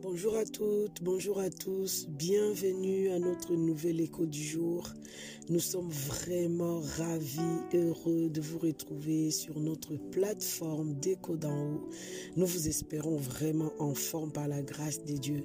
Bonjour à toutes, bonjour à tous, bienvenue à notre nouvel écho du jour. Nous sommes vraiment ravis, heureux de vous retrouver sur notre plateforme d'écho d'en haut. Nous vous espérons vraiment en forme par la grâce de Dieu.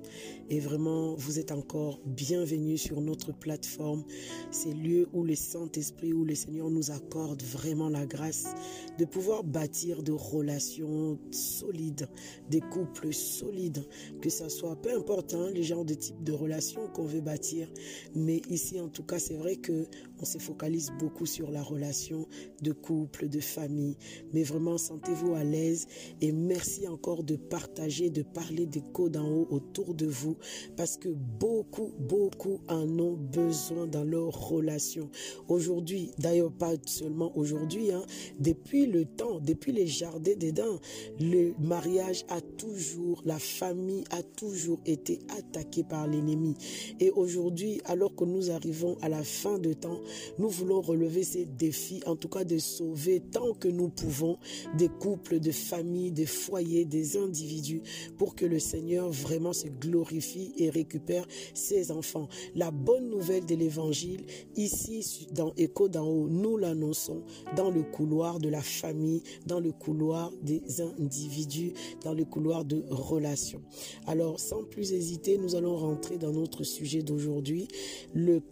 Et vraiment, vous êtes encore bienvenus sur notre plateforme. C'est lieu où le Saint-Esprit, où le Seigneur nous accorde vraiment la grâce de pouvoir bâtir de relations solides, des couples solides, que ça soit, peu importe hein, les genres de type de relations qu'on veut bâtir. Mais ici, en tout cas, c'est vrai que on se focalise beaucoup sur la relation de couple, de famille. Mais vraiment, sentez-vous à l'aise et merci encore de partager, de parler des codes en haut autour de vous parce que beaucoup, beaucoup en ont besoin dans leur relation. Aujourd'hui, d'ailleurs pas seulement aujourd'hui, hein, depuis le temps, depuis les jardins d'Éden, le mariage a toujours, la famille a toujours été attaquée par l'ennemi. Et aujourd'hui, alors que nous arrivons à la fin de temps, nous voulons relever ces défis, en tout cas de sauver tant que nous pouvons des couples, de familles, des foyers, des individus, pour que le Seigneur vraiment se glorifie et récupère ses enfants. La bonne nouvelle de l'évangile, ici dans Écho d'en haut, nous l'annonçons dans le couloir de la famille, dans le couloir des individus, dans le couloir de relations. Alors, sans plus hésiter, nous allons rentrer dans notre sujet d'aujourd'hui.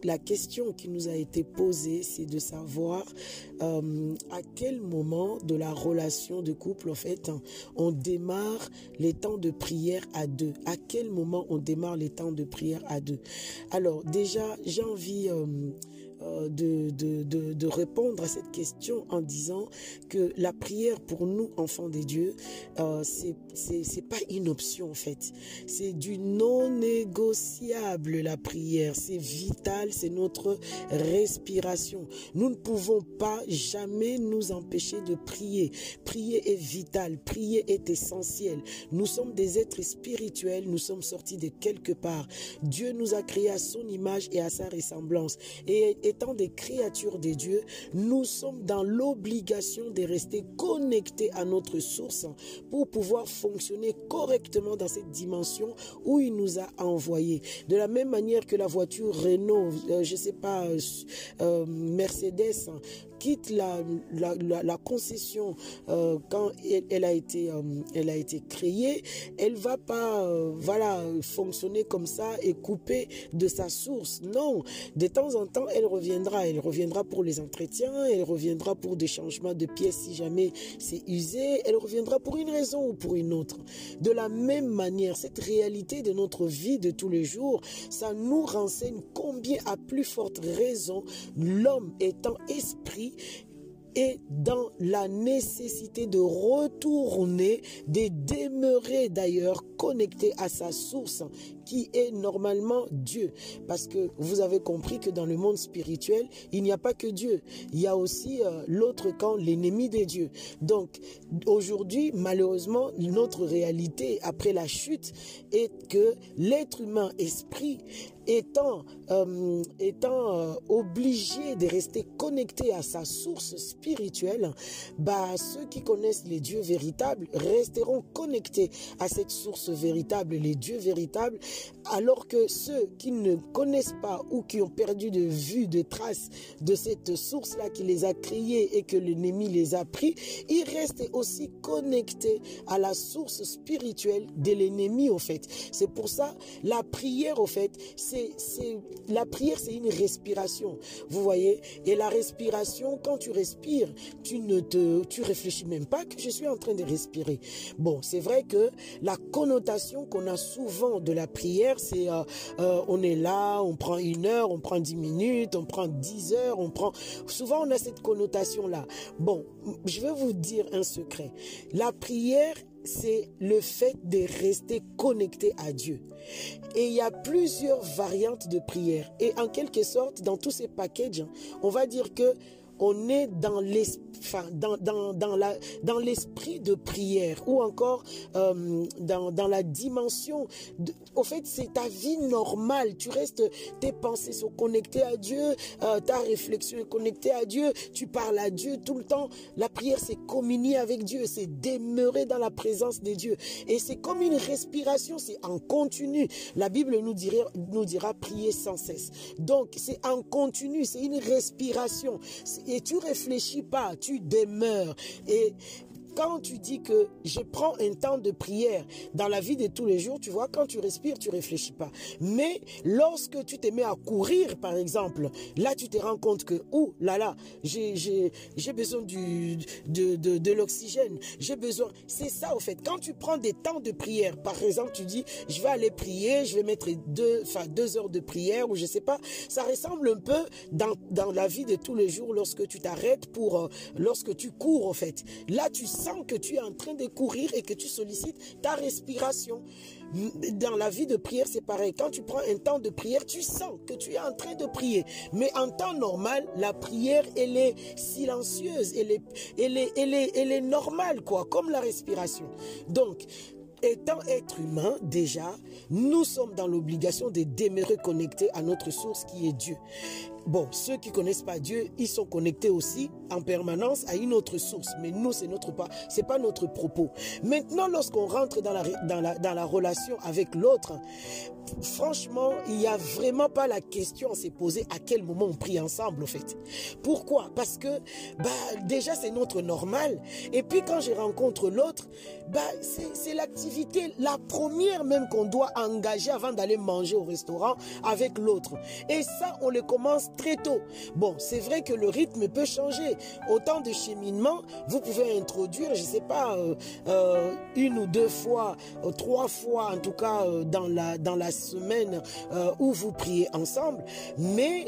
La question qui nous a été posée, c'est de savoir euh, à quel moment de la relation de couple, en fait, on démarre les temps de prière à deux. À quel moment on démarre les temps de prière à deux. Alors, déjà, j'ai envie... Euh, euh, de, de, de, répondre à cette question en disant que la prière pour nous, enfants des dieux, euh, c'est c'est pas une option en fait. C'est du non négociable la prière. C'est vital, c'est notre respiration. Nous ne pouvons pas jamais nous empêcher de prier. Prier est vital, prier est essentiel. Nous sommes des êtres spirituels, nous sommes sortis de quelque part. Dieu nous a créés à son image et à sa ressemblance. Et étant des créatures de Dieu, nous sommes dans l'obligation de rester connectés à notre source pour pouvoir fonctionner correctement dans cette dimension où il nous a envoyés. De la même manière que la voiture Renault, euh, je sais pas, euh, euh, Mercedes, quitte la, la, concession euh, quand elle, a été, euh, elle a été créée, elle va pas euh, voilà, fonctionner comme ça et couper de sa source. Non, de temps en temps, elle reviendra. Elle reviendra pour les entretiens, elle reviendra pour des changements de pièces si jamais c'est usé, elle reviendra pour une raison ou pour une autre. De la même manière, cette réalité de notre vie de tous les jours, ça nous renseigne combien à plus forte raison l'homme étant esprit et dans la nécessité de retourner, de demeurer d'ailleurs connecté à sa source qui est normalement Dieu. Parce que vous avez compris que dans le monde spirituel, il n'y a pas que Dieu. Il y a aussi euh, l'autre camp, l'ennemi des dieux. Donc aujourd'hui, malheureusement, notre réalité après la chute est que l'être humain esprit étant, euh, euh, obligé de rester connecté à sa source spirituelle, bah, ceux qui connaissent les dieux véritables resteront connectés à cette source véritable, les dieux véritables, alors que ceux qui ne connaissent pas ou qui ont perdu de vue, de traces de cette source-là qui les a créés et que l'ennemi les a pris, ils restent aussi connectés à la source spirituelle de l'ennemi, au fait. C'est pour ça, la prière, au fait, c'est, c'est, la prière, c'est une respiration. Vous voyez? Et la respiration, quand tu respires, tu ne te, tu réfléchis même pas que je suis en train de respirer. Bon, c'est vrai que la connotation qu'on a souvent de la prière, c'est euh, euh, on est là, on prend une heure, on prend dix minutes, on prend dix heures, on prend. Souvent, on a cette connotation-là. Bon, je vais vous dire un secret. La prière c'est le fait de rester connecté à Dieu. Et il y a plusieurs variantes de prière. Et en quelque sorte, dans tous ces packages, on va dire que on est dans l'esprit dans, dans, dans, la, dans l'esprit de prière ou encore euh, dans, dans la dimension. Au fait, c'est ta vie normale. Tu restes, tes pensées sont connectées à Dieu, euh, ta réflexion est connectée à Dieu, tu parles à Dieu tout le temps. La prière, c'est communier avec Dieu, c'est demeurer dans la présence de Dieu. Et c'est comme une respiration, c'est en continu. La Bible nous dira, nous dira prier sans cesse. Donc, c'est en continu, c'est une respiration. Et tu réfléchis pas, tu demeures. Et quand tu dis que je prends un temps de prière dans la vie de tous les jours, tu vois, quand tu respires, tu réfléchis pas. Mais lorsque tu te mets à courir, par exemple, là, tu te rends compte que, ouh là là, j'ai besoin du, de, de, l'oxygène, j'ai besoin. C'est ça, au fait. Quand tu prends des temps de prière, par exemple, tu dis, je vais aller prier, je vais mettre deux, enfin, deux heures de prière, ou je sais pas, ça ressemble un peu dans, dans la vie de tous les jours lorsque tu t'arrêtes pour, euh, lorsque tu cours, au fait. Là, tu que tu es en train de courir et que tu sollicites ta respiration. Dans la vie de prière, c'est pareil. Quand tu prends un temps de prière, tu sens que tu es en train de prier. Mais en temps normal, la prière, elle est silencieuse, elle est, elle est, elle est, elle est normale, quoi, comme la respiration. Donc, étant être humain, déjà, nous sommes dans l'obligation de demeurer connectés à notre source qui est Dieu. Bon, ceux qui connaissent pas Dieu, ils sont connectés aussi en permanence à une autre source. Mais nous, c'est notre pas, c'est pas notre propos. Maintenant, lorsqu'on rentre dans la, dans la, dans la relation avec l'autre, franchement, il n'y a vraiment pas la question à se poser à quel moment on prie ensemble, en fait. Pourquoi? Parce que, bah, déjà, c'est notre normal. Et puis, quand je rencontre l'autre, bah, c'est l'activité, la première même qu'on doit engager avant d'aller manger au restaurant avec l'autre. Et ça, on le commence très tôt. Bon, c'est vrai que le rythme peut changer. Autant de cheminement, vous pouvez introduire, je sais pas, euh, euh, une ou deux fois, euh, trois fois en tout cas dans la dans la semaine où vous priez ensemble, mais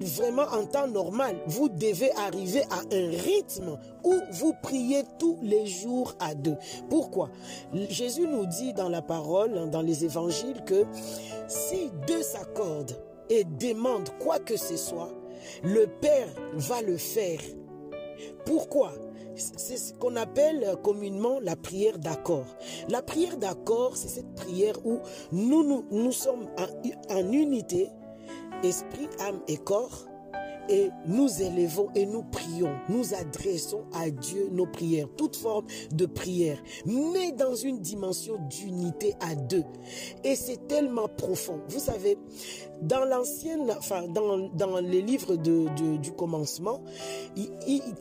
vraiment en temps normal, vous devez arriver à un rythme où vous priez tous les jours à deux. Pourquoi? Jésus nous dit dans la parole, dans les évangiles, que si deux s'accordent et demandent quoi que ce soit, le Père va le faire. Pourquoi? C'est ce qu'on appelle communément la prière d'accord. La prière d'accord, c'est cette prière où nous, sommes en unité, esprit, âme et corps, et nous élevons et nous prions, nous adressons à Dieu nos prières, toute forme de prière, mais dans une dimension d'unité à deux. Et c'est tellement profond. Vous savez, dans l'ancienne, enfin, dans, dans les livres de, du commencement,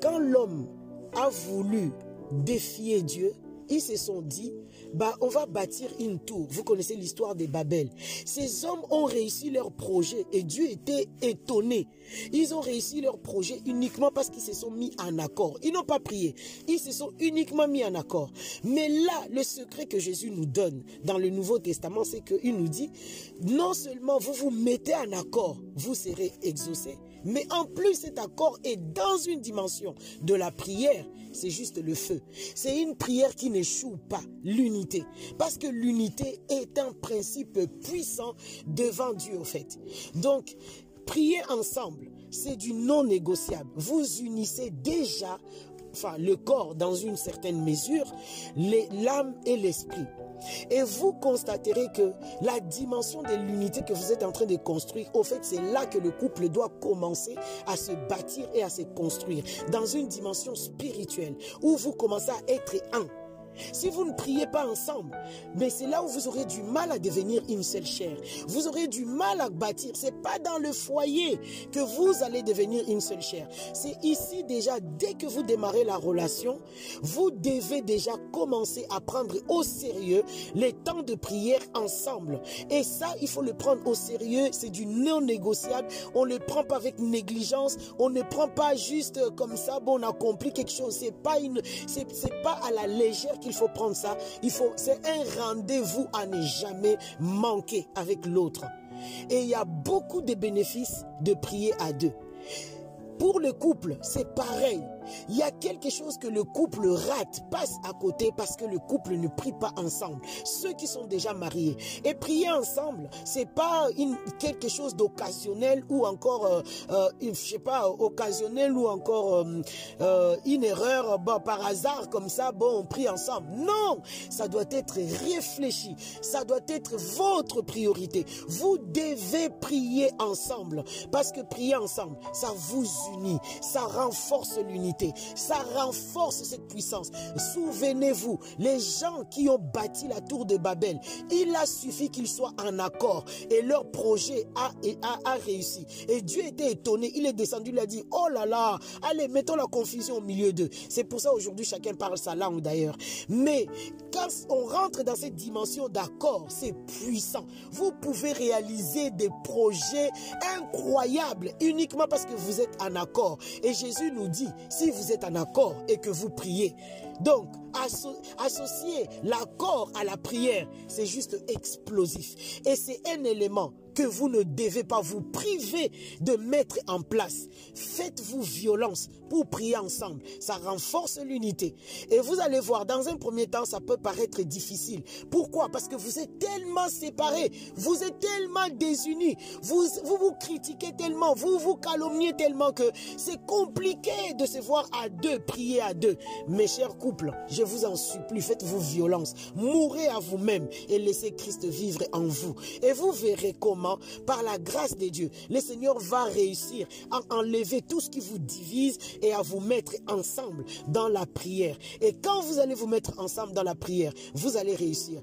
quand l'homme a voulu défier Dieu, ils se sont dit, bah, on va bâtir une tour. Vous connaissez l'histoire des Babel. Ces hommes ont réussi leur projet et Dieu était étonné. Ils ont réussi leur projet uniquement parce qu'ils se sont mis en accord. Ils n'ont pas prié. Ils se sont uniquement mis en accord. Mais là, le secret que Jésus nous donne dans le Nouveau Testament, c'est qu'il nous dit, non seulement vous vous mettez en accord, vous serez exaucés, mais en plus, cet accord est dans une dimension de la prière. C'est juste le feu. C'est une prière qui n'échoue pas, l'unité. Parce que l'unité est un principe puissant devant Dieu, au fait. Donc, prier ensemble, c'est du non négociable. Vous unissez déjà enfin le corps dans une certaine mesure, l'âme et l'esprit. Et vous constaterez que la dimension de l'unité que vous êtes en train de construire, au fait, c'est là que le couple doit commencer à se bâtir et à se construire. Dans une dimension spirituelle, où vous commencez à être un. Si vous ne priez pas ensemble, mais c'est là où vous aurez du mal à devenir une seule chair. Vous aurez du mal à bâtir. C'est pas dans le foyer que vous allez devenir une seule chair. C'est ici déjà, dès que vous démarrez la relation, vous devez déjà commencer à prendre au sérieux les temps de prière ensemble. Et ça, il faut le prendre au sérieux. C'est du non négociable. On ne le prend pas avec négligence. On ne prend pas juste comme ça, bon, on accomplit quelque chose. C'est pas une, c'est pas à la légère qu'il faut prendre ça. Il faut, c'est un rendez-vous à ne jamais manquer avec l'autre. Et il y a beaucoup de bénéfices de prier à deux. Pour le couple, c'est pareil. Il y a quelque chose que le couple rate, passe à côté parce que le couple ne prie pas ensemble. Ceux qui sont déjà mariés. Et prier ensemble, c'est pas quelque chose d'occasionnel ou encore, euh, euh, je sais pas, occasionnel ou encore euh, euh, une erreur bon, par hasard comme ça, bon, on prie ensemble. Non, ça doit être réfléchi. Ça doit être votre priorité. Vous devez prier ensemble parce que prier ensemble, ça vous unit, ça renforce l'unité, ça renforce cette puissance. Souvenez-vous, les gens qui ont bâti la tour de Babel, il a suffi qu'ils soient en accord et leur projet a, a, a réussi. Et Dieu était étonné, il est descendu, il a dit, oh là là, allez, mettons la confusion au milieu d'eux. C'est pour ça aujourd'hui chacun parle sa langue d'ailleurs. Mais quand on rentre dans cette dimension d'accord, c'est puissant. Vous pouvez réaliser des projets incroyables uniquement parce que vous êtes en accord. Et Jésus nous dit, si vous êtes en accord et que vous priez, donc associer l'accord à la prière, c'est juste explosif. Et c'est un élément que vous ne devez pas vous priver de mettre en place. Faites-vous violence pour prier ensemble. Ça renforce l'unité. Et vous allez voir, dans un premier temps, ça peut paraître difficile. Pourquoi? Parce que vous êtes tellement séparés, vous êtes tellement désunis, vous, vous critiquez tellement, vous vous calomniez tellement que c'est compliqué de se voir à deux, prier à deux. Mes chers couples, je vous en supplie, faites-vous violence. Mourrez à vous-même et laissez Christ vivre en vous. Et vous verrez comment par la grâce de Dieu, le Seigneur va réussir à enlever tout ce qui vous divise et à vous mettre ensemble dans la prière. Et quand vous allez vous mettre ensemble dans la prière, vous allez réussir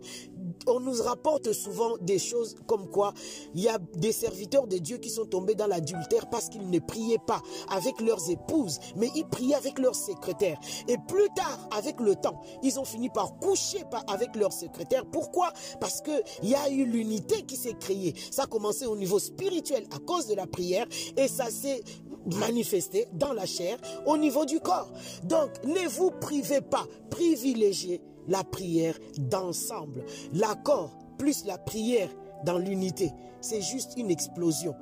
on nous rapporte souvent des choses comme quoi il y a des serviteurs de Dieu qui sont tombés dans l'adultère parce qu'ils ne priaient pas avec leurs épouses, mais ils priaient avec leurs secrétaires. Et plus tard, avec le temps, ils ont fini par coucher avec leurs secrétaires. Pourquoi? Parce qu'il y a eu l'unité qui s'est créée. Ça a commencé au niveau spirituel à cause de la prière et ça s'est manifesté dans la chair au niveau du corps. Donc, ne vous privez pas, privilégiez la prière d'ensemble. L'accord plus la prière dans l'unité, c'est juste une explosion.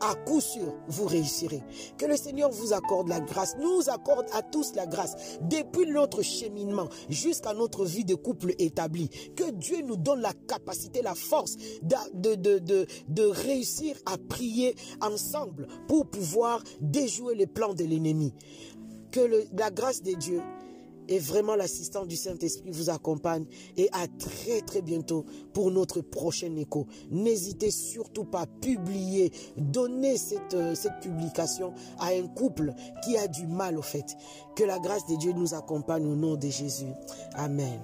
À coup sûr, vous réussirez. Que le Seigneur vous accorde la grâce, nous accorde à tous la grâce, depuis notre cheminement jusqu'à notre vie de couple établie. Que Dieu nous donne la capacité, la force de, de, de, de réussir à prier ensemble pour pouvoir déjouer les plans de l'ennemi. Que la grâce de Dieu et vraiment l'assistant du Saint-Esprit vous accompagne et à très très bientôt pour notre prochain écho. N'hésitez surtout pas à publier, donner cette, euh, cette publication à un couple qui a du mal au fait. Que la grâce de Dieu nous accompagne au nom de Jésus. Amen.